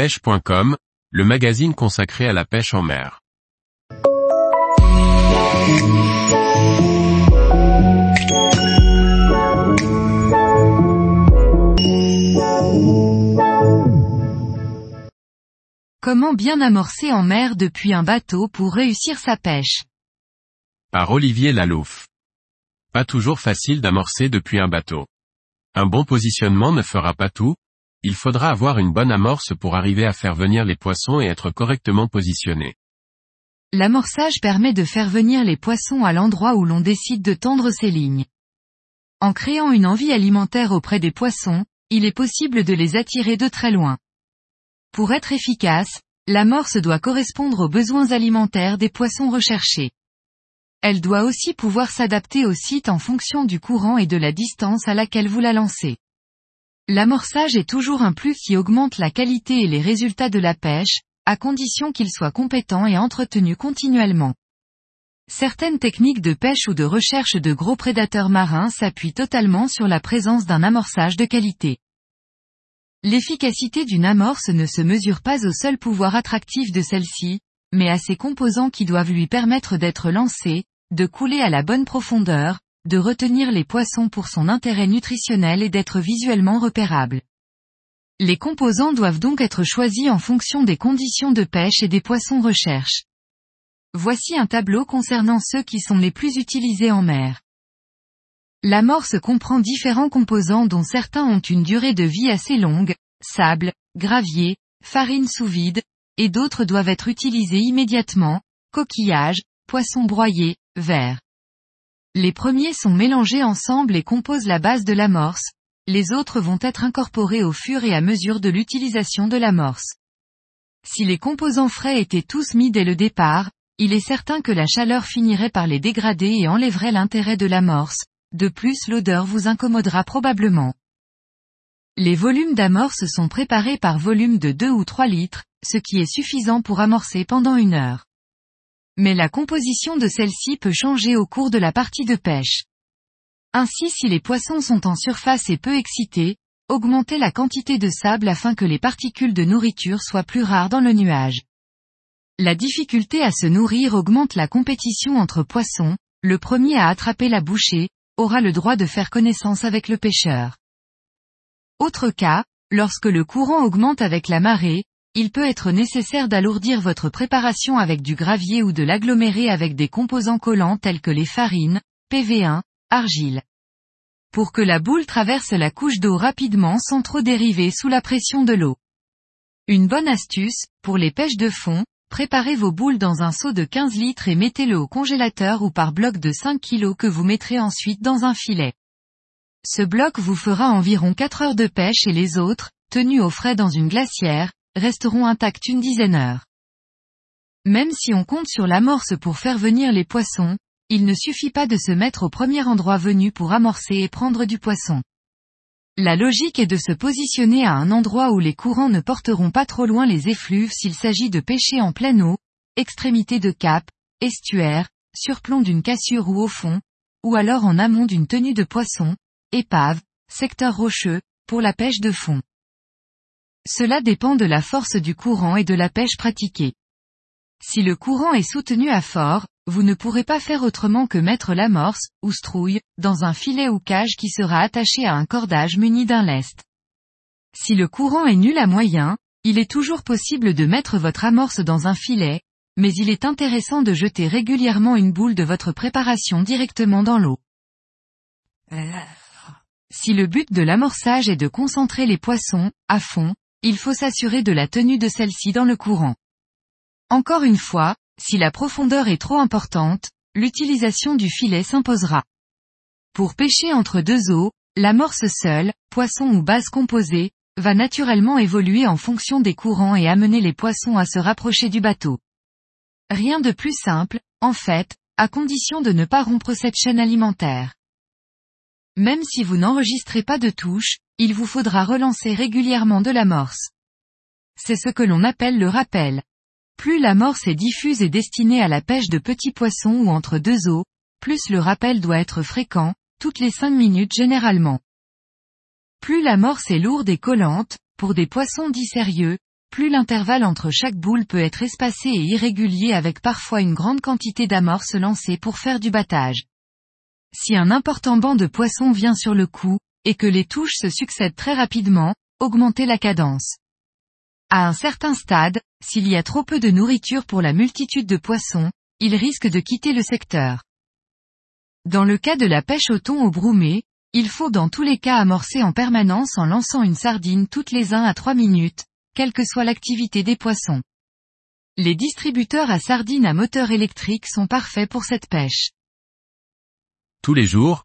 pêche.com, le magazine consacré à la pêche en mer. Comment bien amorcer en mer depuis un bateau pour réussir sa pêche? Par Olivier Lalouf. Pas toujours facile d'amorcer depuis un bateau. Un bon positionnement ne fera pas tout, il faudra avoir une bonne amorce pour arriver à faire venir les poissons et être correctement positionné. L'amorçage permet de faire venir les poissons à l'endroit où l'on décide de tendre ses lignes. En créant une envie alimentaire auprès des poissons, il est possible de les attirer de très loin. Pour être efficace, l'amorce doit correspondre aux besoins alimentaires des poissons recherchés. Elle doit aussi pouvoir s'adapter au site en fonction du courant et de la distance à laquelle vous la lancez. L'amorçage est toujours un plus qui augmente la qualité et les résultats de la pêche, à condition qu'il soit compétent et entretenu continuellement. Certaines techniques de pêche ou de recherche de gros prédateurs marins s'appuient totalement sur la présence d'un amorçage de qualité. L'efficacité d'une amorce ne se mesure pas au seul pouvoir attractif de celle-ci, mais à ses composants qui doivent lui permettre d'être lancé, de couler à la bonne profondeur, de retenir les poissons pour son intérêt nutritionnel et d'être visuellement repérable. Les composants doivent donc être choisis en fonction des conditions de pêche et des poissons recherche. Voici un tableau concernant ceux qui sont les plus utilisés en mer. L'amorce comprend différents composants dont certains ont une durée de vie assez longue, sable, gravier, farine sous vide, et d'autres doivent être utilisés immédiatement, coquillages, poissons broyés, verre. Les premiers sont mélangés ensemble et composent la base de l'amorce, les autres vont être incorporés au fur et à mesure de l'utilisation de l'amorce. Si les composants frais étaient tous mis dès le départ, il est certain que la chaleur finirait par les dégrader et enlèverait l'intérêt de l'amorce, de plus l'odeur vous incommodera probablement. Les volumes d'amorce sont préparés par volume de 2 ou 3 litres, ce qui est suffisant pour amorcer pendant une heure mais la composition de celle-ci peut changer au cours de la partie de pêche. Ainsi si les poissons sont en surface et peu excités, augmentez la quantité de sable afin que les particules de nourriture soient plus rares dans le nuage. La difficulté à se nourrir augmente la compétition entre poissons, le premier à attraper la bouchée, aura le droit de faire connaissance avec le pêcheur. Autre cas, lorsque le courant augmente avec la marée, il peut être nécessaire d'alourdir votre préparation avec du gravier ou de l'agglomérer avec des composants collants tels que les farines, PV1, argile. Pour que la boule traverse la couche d'eau rapidement sans trop dériver sous la pression de l'eau. Une bonne astuce, pour les pêches de fond, préparez vos boules dans un seau de 15 litres et mettez-le au congélateur ou par bloc de 5 kg que vous mettrez ensuite dans un filet. Ce bloc vous fera environ 4 heures de pêche et les autres, tenus au frais dans une glacière, resteront intacts une dizaine heures. Même si on compte sur l'amorce pour faire venir les poissons, il ne suffit pas de se mettre au premier endroit venu pour amorcer et prendre du poisson. La logique est de se positionner à un endroit où les courants ne porteront pas trop loin les effluves s'il s'agit de pêcher en pleine eau, extrémité de cap, estuaire, surplomb d'une cassure ou au fond, ou alors en amont d'une tenue de poisson, épave, secteur rocheux, pour la pêche de fond. Cela dépend de la force du courant et de la pêche pratiquée. Si le courant est soutenu à fort, vous ne pourrez pas faire autrement que mettre l'amorce, ou strouille, dans un filet ou cage qui sera attaché à un cordage muni d'un lest. Si le courant est nul à moyen, il est toujours possible de mettre votre amorce dans un filet, mais il est intéressant de jeter régulièrement une boule de votre préparation directement dans l'eau. Si le but de l'amorçage est de concentrer les poissons, à fond, il faut s'assurer de la tenue de celle-ci dans le courant. Encore une fois, si la profondeur est trop importante, l'utilisation du filet s'imposera. Pour pêcher entre deux eaux, l'amorce seule, poisson ou base composée, va naturellement évoluer en fonction des courants et amener les poissons à se rapprocher du bateau. Rien de plus simple, en fait, à condition de ne pas rompre cette chaîne alimentaire. Même si vous n'enregistrez pas de touche, il vous faudra relancer régulièrement de l'amorce. C'est ce que l'on appelle le rappel. Plus l'amorce est diffuse et destinée à la pêche de petits poissons ou entre deux eaux, plus le rappel doit être fréquent, toutes les cinq minutes généralement. Plus l'amorce est lourde et collante, pour des poissons dits sérieux, plus l'intervalle entre chaque boule peut être espacé et irrégulier avec parfois une grande quantité d'amorces lancées pour faire du battage. Si un important banc de poissons vient sur le coup, et que les touches se succèdent très rapidement, augmentez la cadence. À un certain stade, s'il y a trop peu de nourriture pour la multitude de poissons, ils risquent de quitter le secteur. Dans le cas de la pêche au thon au broumé, il faut dans tous les cas amorcer en permanence en lançant une sardine toutes les 1 à 3 minutes, quelle que soit l'activité des poissons. Les distributeurs à sardines à moteur électrique sont parfaits pour cette pêche. Tous les jours,